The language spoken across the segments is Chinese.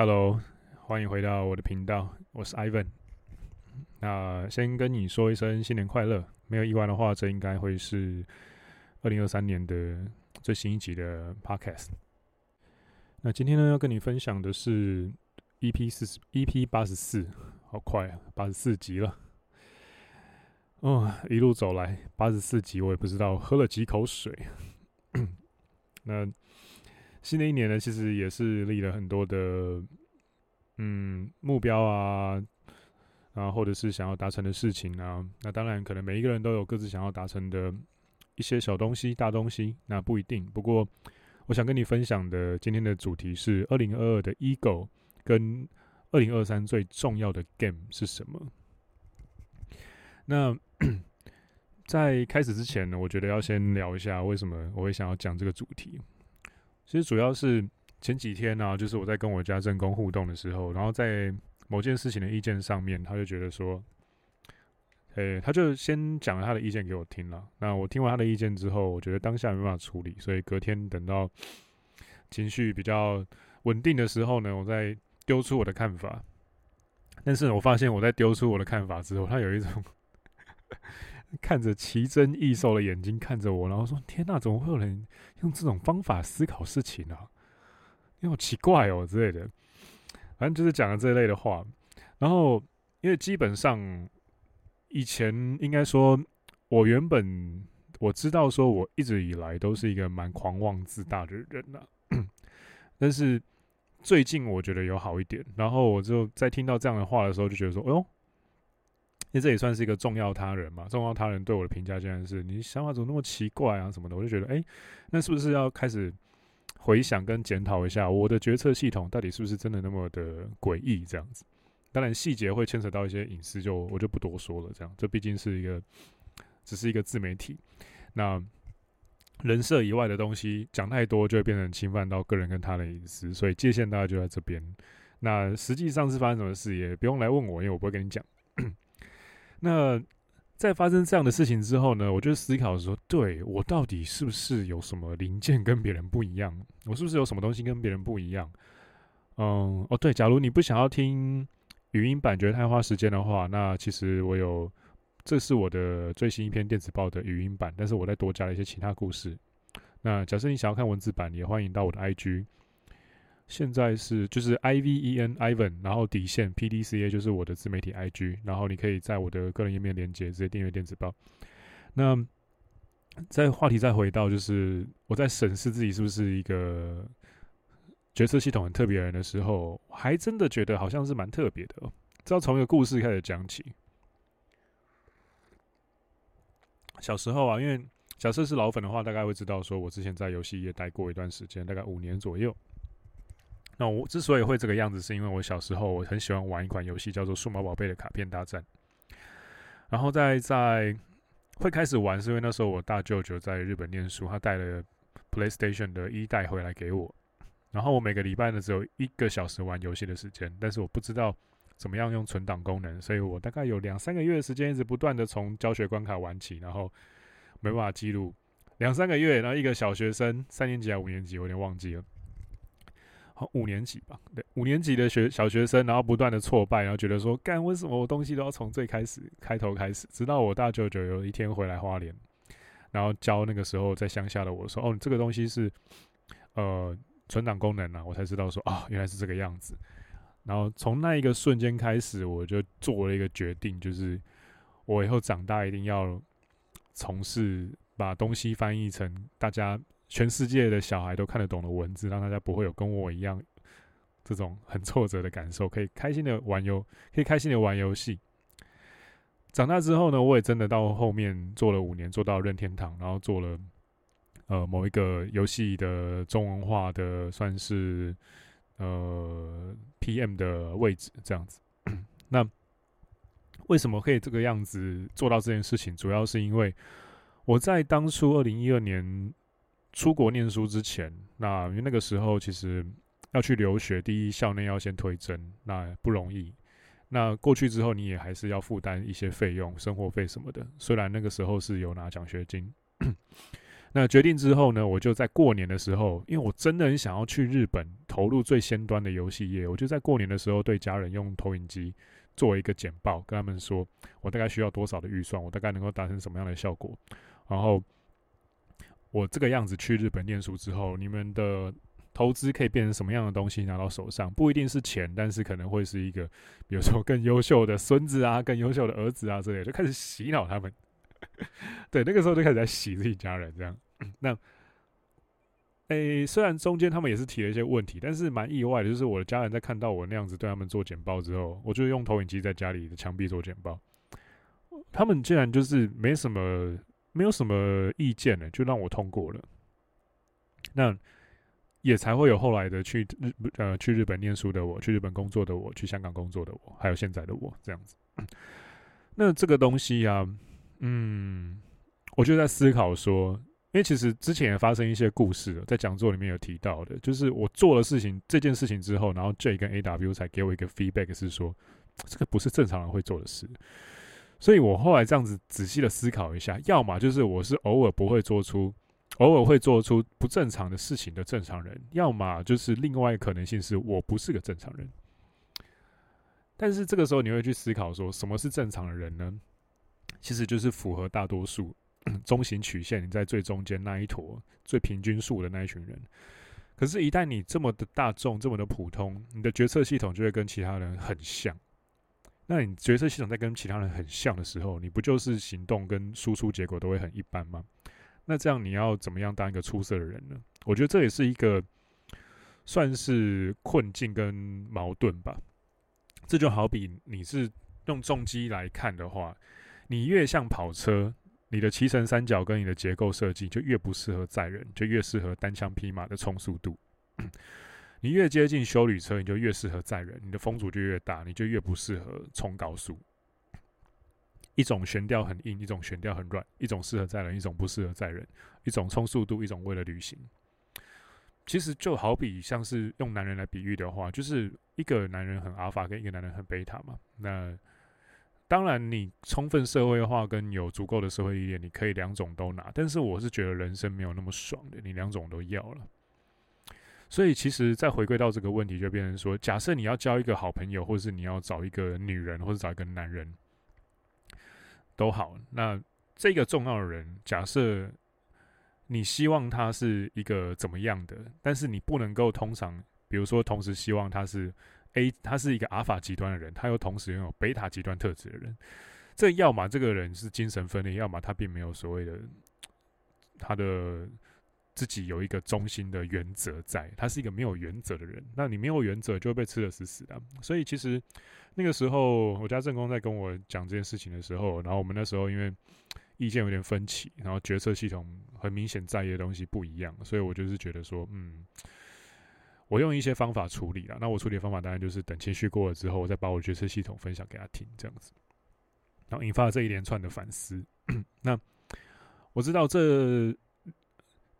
Hello，欢迎回到我的频道，我是 Ivan。那先跟你说一声新年快乐，没有意外的话，这应该会是二零二三年的最新一集的 Podcast。那今天呢，要跟你分享的是 EP 四十 EP 八十四，好快啊，八十四集了。哦，一路走来八十四集，我也不知道喝了几口水。那。新的一年呢，其实也是立了很多的嗯目标啊，啊，或者是想要达成的事情啊。那当然，可能每一个人都有各自想要达成的一些小东西、大东西，那不一定。不过，我想跟你分享的今天的主题是二零二二的 Ego 跟二零二三最重要的 Game 是什么？那 在开始之前呢，我觉得要先聊一下为什么我会想要讲这个主题。其实主要是前几天呢、就是我在跟我家正宫互动的时候，然后在某件事情的意见上面，他就觉得说，诶，他就先讲了他的意见给我听了。那我听完他的意见之后，我觉得当下没办法处理，所以隔天等到情绪比较稳定的时候呢，我再丢出我的看法。但是我发现我在丢出我的看法之后，他有一种。看着奇珍异兽的眼睛看着我，然后说：“天哪，怎么会有人用这种方法思考事情呢、啊？你好奇怪哦之类的。反正就是讲了这类的话。然后，因为基本上以前应该说，我原本我知道说，我一直以来都是一个蛮狂妄自大的人呐、啊。但是最近我觉得有好一点。然后我就在听到这样的话的时候，就觉得说：‘哎呦。’因为这也算是一个重要他人嘛，重要他人对我的评价竟然是你想法怎么那么奇怪啊什么的，我就觉得哎、那是不是要开始回想跟检讨一下我的决策系统到底是不是真的那么的诡异这样子？当然细节会牵扯到一些隐私，就我就不多说了。这样，这毕竟是一个只是一个自媒体，那人设以外的东西讲太多，就会变成侵犯到个人跟他的隐私，所以界限大概就在这边。那实际上是发生什么事，也不用来问我，因为我不会跟你讲。那在发生这样的事情之后呢，我就思考说，对，我到底是不是有什么零件跟别人不一样？我是不是有什么东西跟别人不一样？嗯，哦，对，假如你不想要听语音版，觉得太花时间的话，那其实我有，这是我的最新一篇电子报的语音版，但是我再多加了一些其他故事。那假设你想要看文字版，也欢迎到我的 IG。现在是就是 I V E N Ivan，然后底线 P D C A 就是我的自媒体 I G，然后你可以在我的个人页面连接直接订阅电子报。那在话题再回到就是我在审视自己是不是一个决策系统很特别的人的时候，还真的觉得好像是蛮特别的哦。这要从一个故事开始讲起。小时候啊，因为假设是老粉的话，大概会知道说我之前在游戏业待过一段时间，大概五年左右。那我之所以会这个样子，是因为我小时候我很喜欢玩一款游戏，叫做《数码宝贝》的卡片大战。然后在在会开始玩，是因为那时候我大舅舅在日本念书，他带了 PlayStation 的一代回来给我。然后我每个礼拜呢只有一个小时玩游戏的时间，但是我不知道怎么样用存档功能，所以我大概有两三个月的时间一直不断的从教学关卡玩起，然后没办法记录两三个月，然后一个小学生三年级还五年级，我有点忘记了。好，五年级吧，对，五年级的学小学生，然后不断的挫败，然后觉得说，干，为什么我东西都要从最开始开头开始？直到我大舅舅有一天回来花莲，然后教那个时候在乡下的我说，哦，这个东西是呃存档功能啊，我才知道说，啊，原来是这个样子。然后从那一个瞬间开始，我就做了一个决定，就是我以后长大一定要从事把东西翻译成大家。全世界的小孩都看得懂的文字，让大家不会有跟我一样这种很挫折的感受，可以开心的玩游，可以开心的玩游戏。长大之后呢，我也真的到后面做了五年，做到任天堂，然后做了呃某一个游戏的中文化的，算是呃 PM 的位置这样子。那为什么可以这个样子做到这件事情？主要是因为我在当初二零一二年。出国念书之前，那因为那个时候其实要去留学，第一校内要先推甄，那不容易。那过去之后，你也还是要负担一些费用，生活费什么的。虽然那个时候是有拿奖学金，那决定之后呢，我就在过年的时候，因为我真的很想要去日本投入最先端的游戏业，我就在过年的时候对家人用投影机做一个简报，跟他们说我大概需要多少的预算，我大概能够达成什么样的效果，然后我这个样子去日本念书之后，你们的投资可以变成什么样的东西拿到手上，不一定是钱，但是可能会是一个，比如说更优秀的孙子啊，更优秀的儿子啊之类的，就开始洗脑他们。对，那个时候就开始在洗自己家人这样。那，诶、虽然中间他们也是提了一些问题，但是蛮意外的，就是我的家人在看到我那样子对他们做简报之后，我就用投影机在家里的墙壁做简报，他们竟然就是没什么，没有什么意见呢，就让我通过了。那也才会有后来的去日呃去日本念书的我，去日本工作的我，去香港工作的我，还有现在的我这样子。那这个东西呀、啊，嗯，我就在思考说。因为其实之前也发生一些故事，在讲座里面有提到的，就是我做了事情这件事情之后，然后 J 跟 AW 才给我一个 feedback，是说这个不是正常人会做的事。所以我后来这样子仔细的思考一下，要么就是我是偶尔不会做出，偶尔会做出不正常的事情的正常人，要么就是另外一个可能性是我不是个正常人。但是这个时候你会去思考说，什么是正常的人呢？其实就是符合大多数。中型曲线，你在最中间那一坨最平均数的那一群人，可是，一旦你这么的大众，这么的普通，你的决策系统就会跟其他人很像。那你决策系统在跟其他人很像的时候，你不就是行动跟输出结果都会很一般吗？那这样你要怎么样当一个出色的人呢？我觉得这也是一个算是困境跟矛盾吧。这就好比你是用重机来看的话，你越像跑车。你的骑乘三角跟你的结构设计就越不适合载人，就越适合单枪匹马的冲速度。你越接近修旅车，你就越适合载人，你的风阻就越大，你就越不适合冲高速。一种悬吊很硬，一种悬吊很软，一种适合载人，一种不适合载人，一种冲速度，一种为了旅行。其实就好比像是用男人来比喻的话，就是一个男人很阿尔法，跟一个男人很贝塔嘛。那当然，你充分社会化跟有足够的社会历练，你可以两种都拿。但是我是觉得人生没有那么爽的，你两种都要了。所以其实再回归到这个问题，就变成说，假设你要交一个好朋友，或者是你要找一个女人，或者找一个男人，都好。那这个重要的人，假设你希望他是一个怎么样的，但是你不能够通常，比如说同时希望他是。A 他是一个阿法极端的人，他又同时拥有贝塔极端特质的人。这要么这个人是精神分裂，要么他并没有所谓的 他的自己有一个中心的原则在，他是一个没有原则的人。那你没有原则，就会被吃得死死的。所以其实那个时候，我家正宫在跟我讲这件事情的时候，然后我们那时候因为意见有点分歧，然后决策系统很明显在意的东西不一样，所以我就是觉得说，嗯。我用一些方法处理了，那我处理的方法当然就是等情绪过了之后，我再把我决策系统分享给他听，这样子，然后引发了这一连串的反思。那我知道这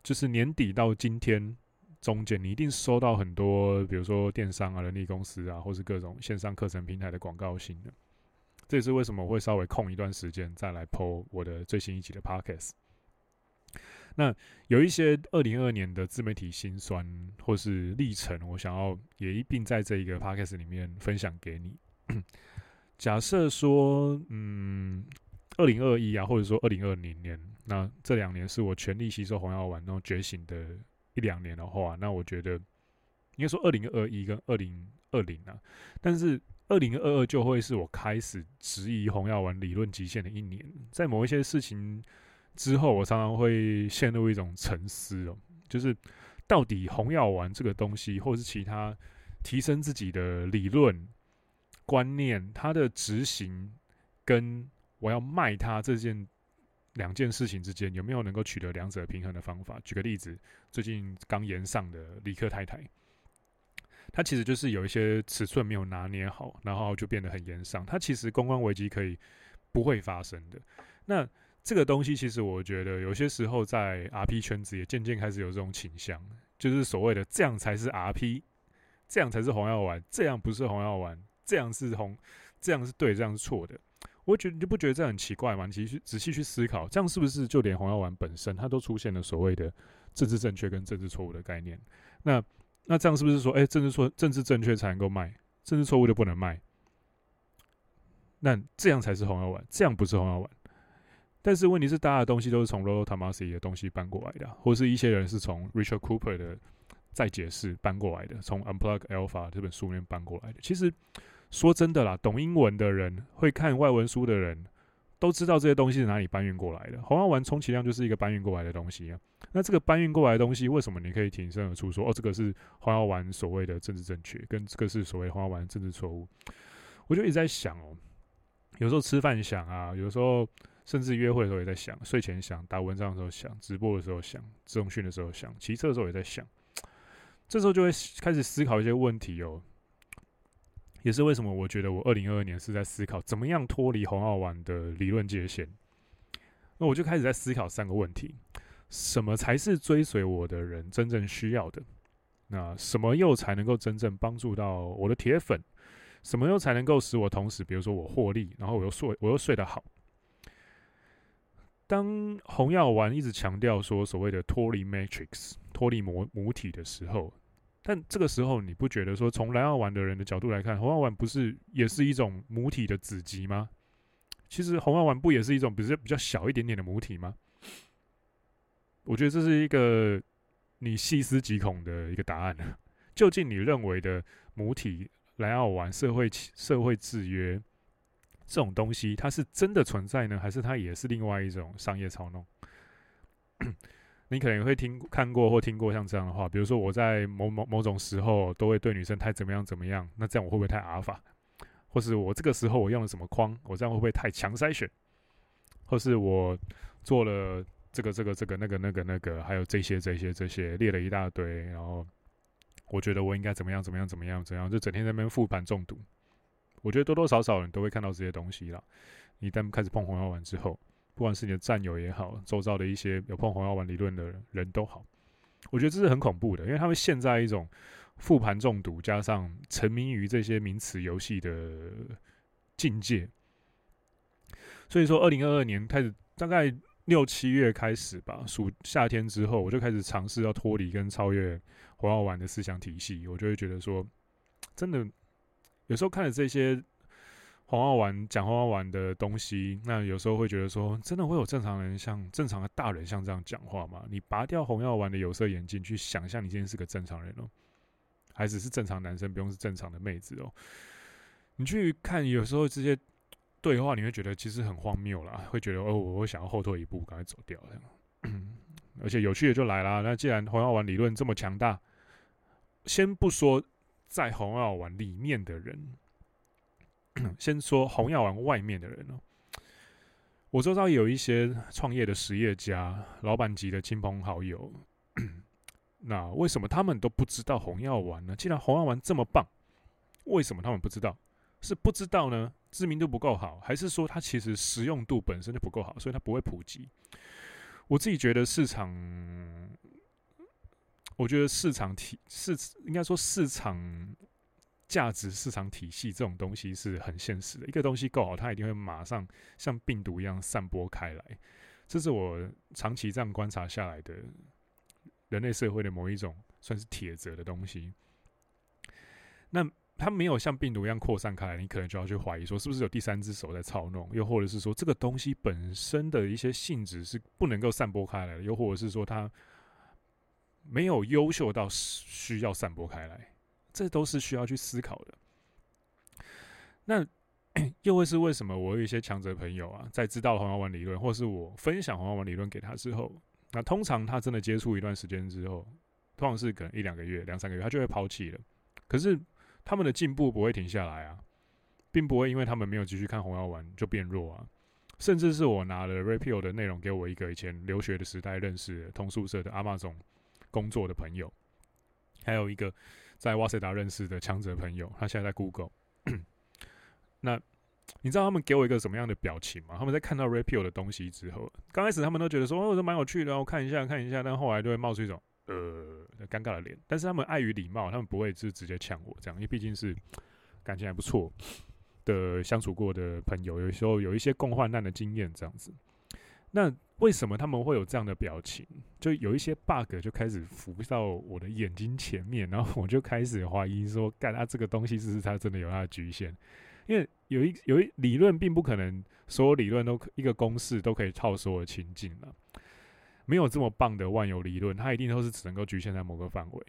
就是年底到今天中间，你一定收到很多，比如说电商啊、人力公司啊，或是各种线上课程平台的广告信的。这也是为什么我会稍微空一段时间再来 po 我的最新一集的 Podcast。那有一些二零二二年的自媒体辛酸或是历程，我想要也一并在这一个 podcast 里面分享给你。假设说，嗯，二零二一啊，或者说二零二零年，那这两年是我全力吸收红药丸那种觉醒的一两年的话，那我觉得应该说二零二一跟二零二零啊，但是二零二二就会是我开始质疑红药丸理论极限的一年，在某一些事情。之后，我常常会陷入一种沉思哦，就是到底红药丸这个东西，或是其他提升自己的理论观念，它的执行跟我要卖它这件两件事情之间，有没有能够取得两者平衡的方法？举个例子，最近刚延上的李克太太，它其实就是有一些尺寸没有拿捏好，然后就变得很炎上。它其实公关危机可以不会发生的。那这个东西其实我觉得有些时候在 RP 圈子也渐渐开始有这种倾向，就是所谓的这样才是 RP，这样才是红药丸，这样不是红药丸，这样是红，这样是对，这样是错的。我觉得你就不觉得这很奇怪吗？你其实仔细去思考，这样是不是就连红药丸本身它都出现了所谓的政治正确跟政治错误的概念？那那这样是不是说，哎、政治错政治正确才能够卖，政治错误就不能卖？那这样才是红药丸，这样不是红药丸。但是问题是，大家的东西都是从 Rollo Tomassi 的东西搬过来的，或是一些人是从 Richard Cooper 的再解释搬过来的，从 Unplug Alpha 这本书里面搬过来的。其实说真的啦，懂英文的人，会看外文书的人，都知道这些东西是哪里搬运过来的。红药丸充其量就是一个搬运过来的东西啊。那这个搬运过来的东西，为什么你可以挺身而出说，哦，这个是红药丸所谓的政治正确，跟这个是所谓红药丸政治错误？我就一直在想哦。有时候吃饭想啊，有时候甚至约会的时候也在想，睡前想，打文章的时候想，直播的时候想，自动训的时候想，骑车的时候也在想。这时候就会开始思考一些问题哦。也是为什么我觉得我二零二二年是在思考怎么样脱离红药丸的理论界限。那我就开始在思考三个问题：什么才是追随我的人真正需要的？那什么又才能够真正帮助到我的铁粉？什么又才能够使我同时，比如说我获利，然后我又睡，我又睡得好？当红药丸一直强调说所谓的脱离 Matrix、脱离母母体的时候，但这个时候你不觉得说，从蓝药丸的人的角度来看，红药丸不是也是一种母体的子集吗？其实红药丸不也是一种比较比较小一点点的母体吗？我觉得这是一个你细思极恐的一个答案。究竟你认为的母体？蓝药丸社会社会制约这种东西，它是真的存在呢，还是它也是另外一种商业操弄？你可能会听看过或听过像这样的话，比如说我在某某某种时候都会对女生太怎么样怎么样，那这样我会不会太阿尔法？或是我这个时候我用了什么框，我这样会不会太强筛选？或是我做了这个这个这个那个那个那个，还有这些这些这些列了一大堆，然后。我觉得我应该怎么样怎么样怎么样怎样，就整天在那边复盘中毒。我觉得多多少少人都会看到这些东西啦。一旦开始碰红药丸之后，不管是你的战友也好，周遭的一些有碰红药丸理论的人，都好，我觉得这是很恐怖的，因为他们陷在一种复盘中毒加上沉迷于这些名词游戏的境界。所以说，二零二二年开始，大概六七月开始吧，暑夏天之后，我就开始尝试要脱离跟超越。红药丸的思想体系，我就会觉得说，真的，有时候看了这些红药丸讲红药丸的东西，那有时候会觉得说，真的会有正常人像正常的大人像这样讲话吗？你拔掉红药丸的有色眼镜，去想象你今天是个正常人哦，还只是正常男生，不用是正常的妹子哦。你去看有时候这些对话，你会觉得其实很荒谬啦，会觉得哦，我会想要后退一步，赶快走掉。而且有趣的就来了，那既然红药丸理论这么强大。先不说在红药丸里面的人，先说红药丸外面的人哦。我周遭有一些创业的实业家、老板级的亲朋好友，那为什么他们都不知道红药丸呢？既然红药丸这么棒，为什么他们不知道？是不知道呢？知名度不够好，还是说它其实实用度本身就不够好，所以它不会普及？我自己觉得市场。我觉得市场体市应该说市场价值、市场体系这种东西是很现实的。一个东西够好，它一定会马上像病毒一样散播开来。这是我长期这样观察下来的人类社会的某一种算是铁则的东西。那它没有像病毒一样扩散开来，你可能就要去怀疑说，是不是有第三只手在操弄？又或者是说，这个东西本身的一些性质是不能够散播开来的？又或者是说，它没有优秀到需要散播开来，这都是需要去思考的。那 又会是为什么？我有一些强者朋友啊，在知道红药丸理论，或是我分享红药丸理论给他之后，那通常他真的接触一段时间之后，通常是可能一两个月、两三个月，他就会抛弃了。可是他们的进步不会停下来啊，并不会因为他们没有继续看红药丸就变弱啊。甚至是我拿了 Rapio 的内容给我一个以前留学的时代认识的同宿舍的阿妈总。工作的朋友，还有一个在瓦塞达认识的强者朋友，他现在在 Google。那你知道他们给我一个什么样的表情吗？他们在看到 Rapio 的东西之后，刚开始他们都觉得说：“哦，这蛮有趣的，我看一下，看一下。”但后来就会冒出一种呃尴尬的脸。但是他们碍于礼貌，他们不会就直接呛我这样，因为毕竟是感情还不错的相处过的朋友，有时候有一些共患难的经验，这样子。那为什么他们会有这样的表情？就有一些 bug 就开始浮到我的眼睛前面，然后我就开始怀疑说，干他这个东西是不是它真的有它的局限？因为有一有一理论，并不可能所有理论都一个公式都可以套所有情境了。没有这么棒的万有理论，它一定都是只能够局限在某个范围。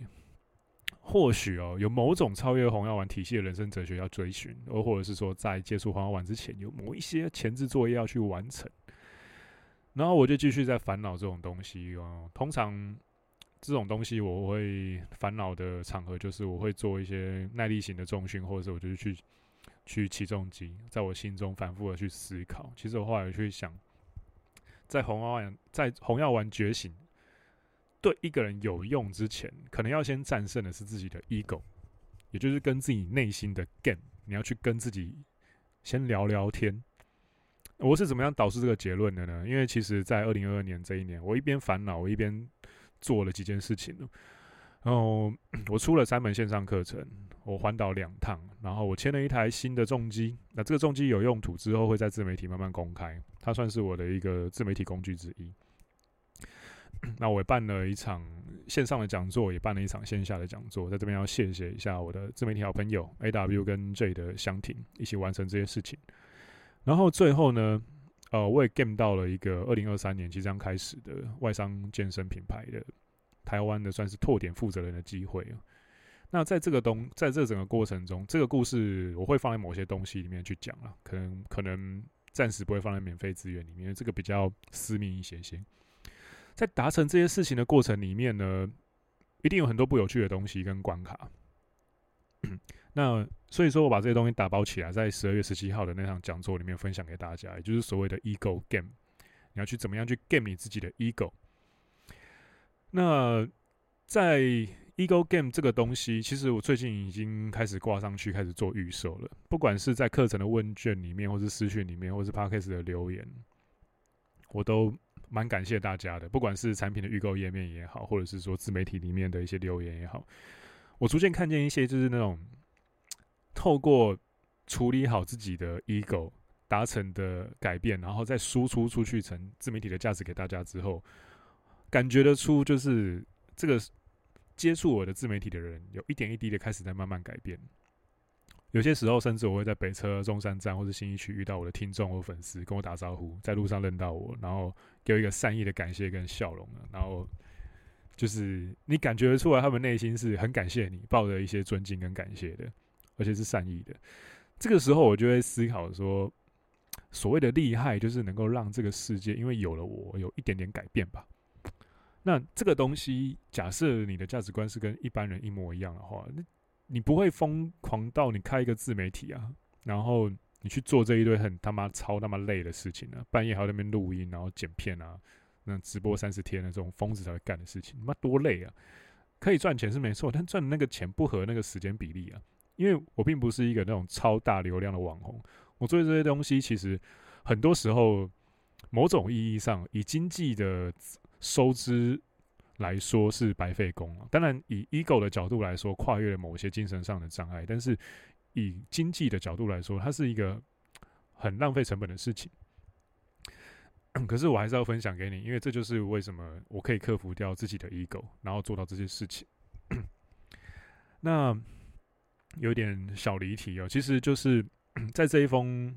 或许哦，有某种超越红药丸体系的人生哲学要追寻，而或者是说，在接触红药丸之前，有某一些前置作业要去完成。然后我就继续在烦恼这种东西哦。通常这种东西我会烦恼的场合，就是我会做一些耐力型的重训，或者是我就是去去起重机，在我心中反复的去思考。其实我后来去想，在红药丸在红药丸觉醒对一个人有用之前，可能要先战胜的是自己的 ego，也就是跟自己内心的 game。你要去跟自己先聊聊天。我是怎么样导致这个结论的呢？因为其实，在二零二二年这一年，我一边烦恼，我一边做了几件事情。然后我出了三门线上课程，我环岛两趟，然后我签了一台新的重机。那这个重机有用途之后，会在自媒体慢慢公开。它算是我的一个自媒体工具之一。那我也办了一场线上的讲座，也办了一场线下的讲座。在这边要谢谢一下我的自媒体好朋友 AW 跟 J 的香婷，一起完成这些事情。然后最后呢，呃，我也 game 到了一个二零二三年即将开始的外商健身品牌的台湾的算是拓点负责人的机会。那在这个东，在这整个过程中，这个故事我会放在某些东西里面去讲了，可能可能暂时不会放在免费资源里面，这个比较私密一些些。在达成这些事情的过程里面呢，一定有很多不有趣的东西跟关卡。那所以说，我把这些东西打包起来，在十二月十七号的那场讲座里面分享给大家，也就是所谓的 ego game。你要去怎么样去 game 你自己的 ego？那在 ego game 这个东西，其实我最近已经开始挂上去，开始做预售了。不管是在课程的问卷里面，或是私讯里面，或是 podcast 的留言，我都蛮感谢大家的。不管是产品的预购页面也好，或者是说自媒体里面的一些留言也好，我逐渐看见一些就是那种。透过处理好自己的 ego 达成的改变，然后再输出出去成自媒体的价值给大家之后，感觉得出就是这个接触我的自媒体的人，有一点一滴的开始在慢慢改变。有些时候，甚至我会在北车中山站或者新一区遇到我的听众或粉丝，跟我打招呼，在路上认到我，然后给我一个善意的感谢跟笑容，然后就是你感觉得出来，他们内心是很感谢你，抱着一些尊敬跟感谢的。而且是善意的，这个时候我就会思考说，所谓的厉害就是能够让这个世界，因为有了我，有一点点改变吧。那这个东西，假设你的价值观是跟一般人一模一样的话，那你不会疯狂到你开一个自媒体啊，然后你去做这一堆很他妈超他妈累的事情啊，半夜还要在那边录音，然后剪片啊，那直播三十天的这种疯子才会干的事情，他妈多累啊！可以赚钱是没错，但赚的那个钱不合那个时间比例啊。因为我并不是一个那种超大流量的网红，我做这些东西其实很多时候，某种意义上以经济的收支来说是白费工了。当然，以 ego 的角度来说，跨越了某些精神上的障碍，但是以经济的角度来说，它是一个很浪费成本的事情。可是我还是要分享给你，因为这就是为什么我可以克服掉自己的 ego，然后做到这些事情。那。有点小离题哦，其实就是 在这一封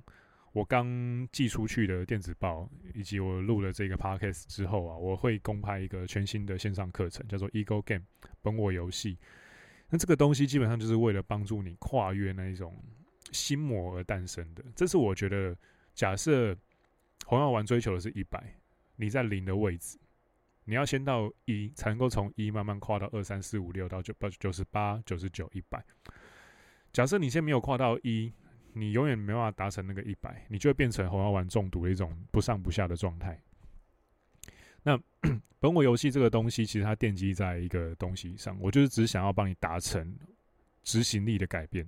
我刚寄出去的电子报，以及我录了这个 podcast 之后啊，我会公开一个全新的线上课程，叫做 Ego Game 本我游戏。那这个东西基本上就是为了帮助你跨越那一种心魔而诞生的。这是我觉得，假设红药丸追求的是一百，你在零的位置，你要先到一，才能够从一慢慢跨到二三四五六到九八九十八九十九一百。假设你现在没有跨到一，你永远没办法达成那个一百，你就会变成红药丸中毒的一种不上不下的状态。那 本我游戏这个东西，其实它奠基在一个东西上，我就是只想要帮你达成执行力的改变。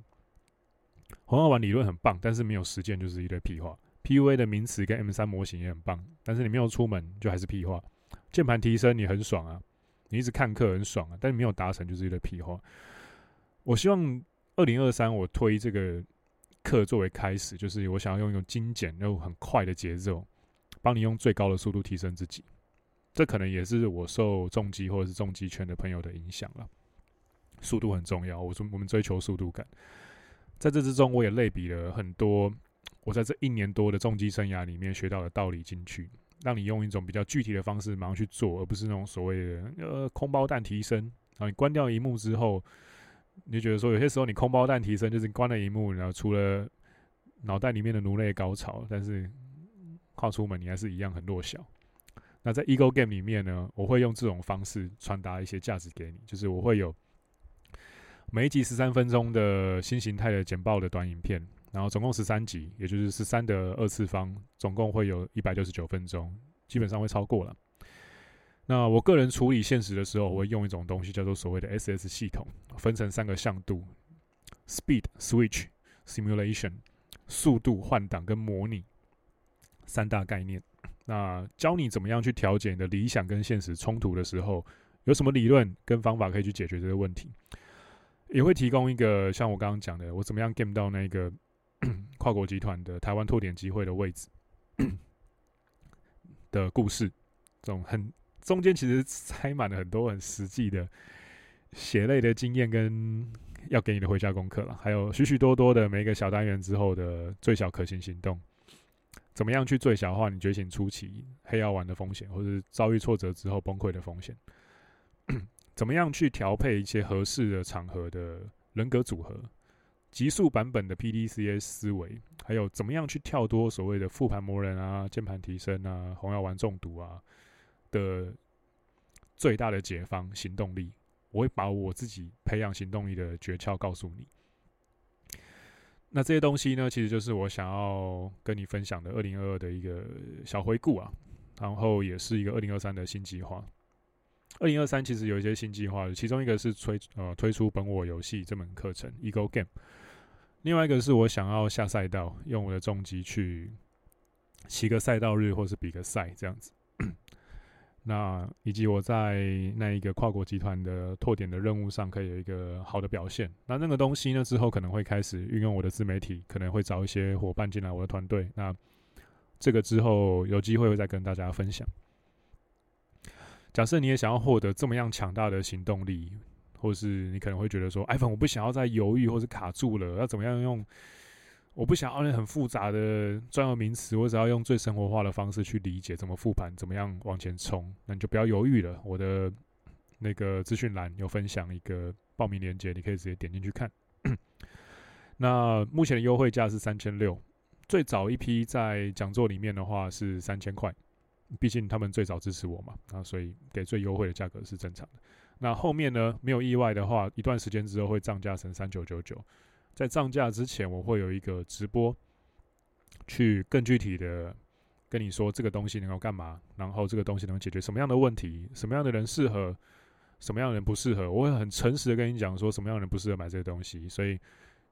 红药丸理论很棒，但是没有实践就是一堆屁话。PUA 的名词跟 M 三模型也很棒，但是你没有出门就还是屁话。键盘提升你很爽啊，你一直看课很爽啊，但你没有达成就是一堆屁话。我希望。二零二三，我推这个课作为开始，就是我想要用一种精简又很快的节奏，帮你用最高的速度提升自己。这可能也是我受重击或者是重击圈的朋友的影响了。速度很重要，我说我们追求速度感。在这之中，我也类比了很多我在这一年多的重击生涯里面学到的道理进去，让你用一种比较具体的方式马上去做，而不是那种所谓的呃空包弹提升。然后你关掉萤幕之后，你就觉得说有些时候你空包弹提升就是关了萤幕，然后除了脑袋里面的颅内高潮，但是跨出门你还是一样很弱小。那在 Ego Game 里面呢，我会用这种方式传达一些价值给你，就是我会有每一集十三分钟的新形态的简报的短影片，然后总共十三集，也就是十三的二次方，总共会有一百六十九分钟，基本上会超过了。那我个人处理现实的时候，我会用一种东西叫做所谓的 SS 系统，分成三个向度：Speed、Switch、Simulation，速度换挡跟模拟三大概念。那教你怎么样去调节你的理想跟现实冲突的时候，有什么理论跟方法可以去解决这个问题？也会提供一个像我刚刚讲的，我怎么样 game 到那个 跨国集团的台湾拓点机会的位置 的故事，这种很中间其实塞满了很多很实际的血泪的经验跟要给你的回家功课了，还有许许多多的每一个小单元之后的最小可行行动。怎么样去最小化你觉醒初期黑药丸的风险，或者是遭遇挫折之后崩溃的风险？怎么样去调配一些合适的场合的人格组合？极速版本的 PDCA 思维，还有怎么样去跳脱所谓的复盘磨人啊、键盘提升啊、红药丸中毒啊的最大的解方行动力？我会把我自己培养行动力的诀窍告诉你。那这些东西呢，其实就是我想要跟你分享的二零二二的一个小回顾啊，然后也是一个二零二三的新计划。二零二三其实有一些新计划，其中一个是推呃推出本我游戏这门课程 Ego Game，另外一个是我想要下赛道，用我的重机去骑个赛道日，或是比个赛这样子。那以及我在那一个跨国集团的拓点的任务上，可以有一个好的表现。那那个东西呢，之后可能会开始运用我的自媒体，可能会找一些伙伴进来我的团队。那这个之后有机会会再跟大家分享。假设你也想要获得这么样强大的行动力，或是你可能会觉得说，哎，反正我不想要再犹豫或是卡住了，要怎么样用？我不想要那很复杂的专有名词，我只要用最生活化的方式去理解怎么复盘，怎么样往前冲。那你就不要犹豫了。我的那个资讯栏有分享一个报名链接，你可以直接点进去看。那目前的优惠价是三千六，最早一批在讲座里面的话是三千块，毕竟他们最早支持我嘛，那所以给最优惠的价格是正常的。那后面呢，没有意外的话，一段时间之后会涨价成三九九九。在涨价之前，我会有一个直播，去更具体的跟你说这个东西能够干嘛，然后这个东西能解决什么样的问题，什么样的人适合，什么样的人不适合。我会很诚实的跟你讲说什么样的人不适合买这个东西。所以，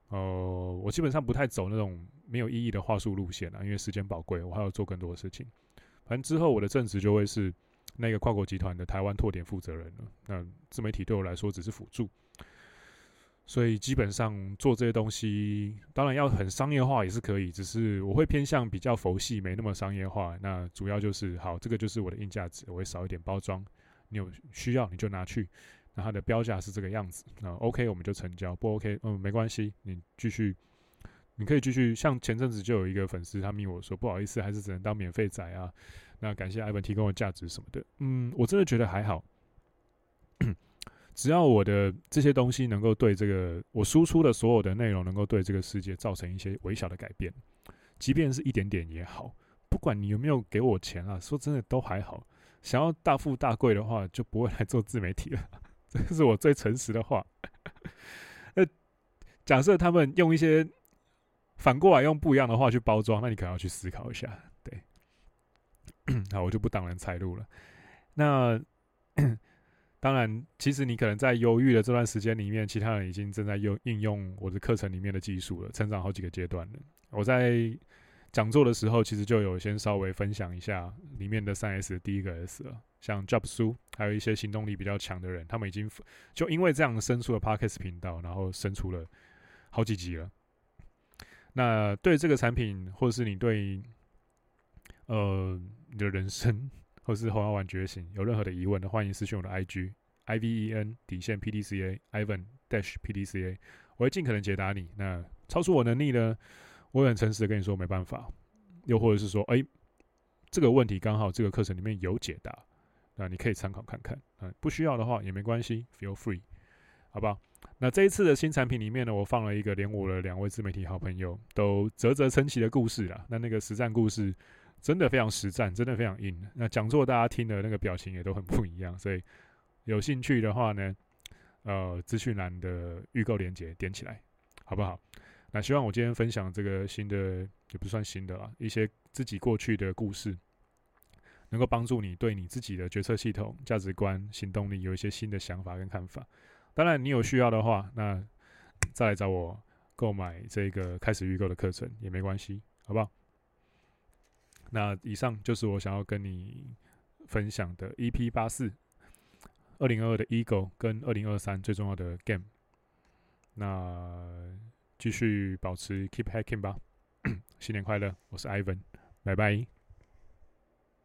呃，我基本上不太走那种没有意义的话术路线啊，因为时间宝贵，我还要做更多的事情。反正之后我的正职就会是那个跨国集团的台湾拓点负责人了。那自媒体对我来说只是辅助。所以基本上做这些东西，当然要很商业化也是可以，只是我会偏向比较佛系，没那么商业化。那主要就是好，这个就是我的硬价值，我会少一点包装。你有需要你就拿去，那它的标价是这个样子。那 OK 我们就成交，不 OK 嗯没关系，你继续，你可以继续。像前阵子就有一个粉丝他密我说不好意思，还是只能当免费仔啊。那感谢艾文提供的价值什么的，嗯，我真的觉得还好。只要我的这些东西能够对这个我输出的所有的内容能够对这个世界造成一些微小的改变，即便是一点点也好，不管你有没有给我钱啊，说真的都还好。想要大富大贵的话，就不会来做自媒体了，这是我最诚实的话。那假设他们用一些反过来用不一样的话去包装，那你可能要去思考一下。对，好，我就不挡人财路了。那。当然，其实你可能在犹豫的这段时间里面，其他人已经正在用应用我的课程里面的技术了，成长好几个阶段了。我在讲座的时候，其实就有先稍微分享一下里面的三 S 的第一个 S 了，像 Job 书，还有一些行动力比较强的人，他们已经就因为这样生出了 Podcast 频道，然后生出了好几集了。那对这个产品，或者是你对呃你的人生，或是红药丸觉醒有任何的疑问的，欢迎私讯我的 IG I V E N 底线 P D C A Ivan Dash P D C A，我会尽可能解答你。那超出我能力呢，我会很诚实的跟你说没办法。又或者是说，哎、欸，这个问题刚好这个课程里面有解答，那你可以参考看看。嗯，不需要的话也没关系，Feel free，好不好？那这一次的新产品里面呢，我放了一个连我的两位自媒体好朋友都啧啧称奇的故事啦。那那个实战故事真的非常实战，真的非常硬。那讲座大家听的那个表情也都很不一样，所以有兴趣的话呢，呃，资讯栏的预购链接点起来，好不好？那希望我今天分享这个新的，也不算新的啦，一些自己过去的故事，能够帮助你对你自己的决策系统、价值观、行动力有一些新的想法跟看法。当然，你有需要的话，那再来找我购买这个开始预购的课程也没关系，好不好？那以上就是我想要跟你分享的 EP 八四二零二二的 Ego 跟二零二三最重要的 Game。那继续保持 Keep Hacking 吧，新年快乐！我是 Ivan，拜拜。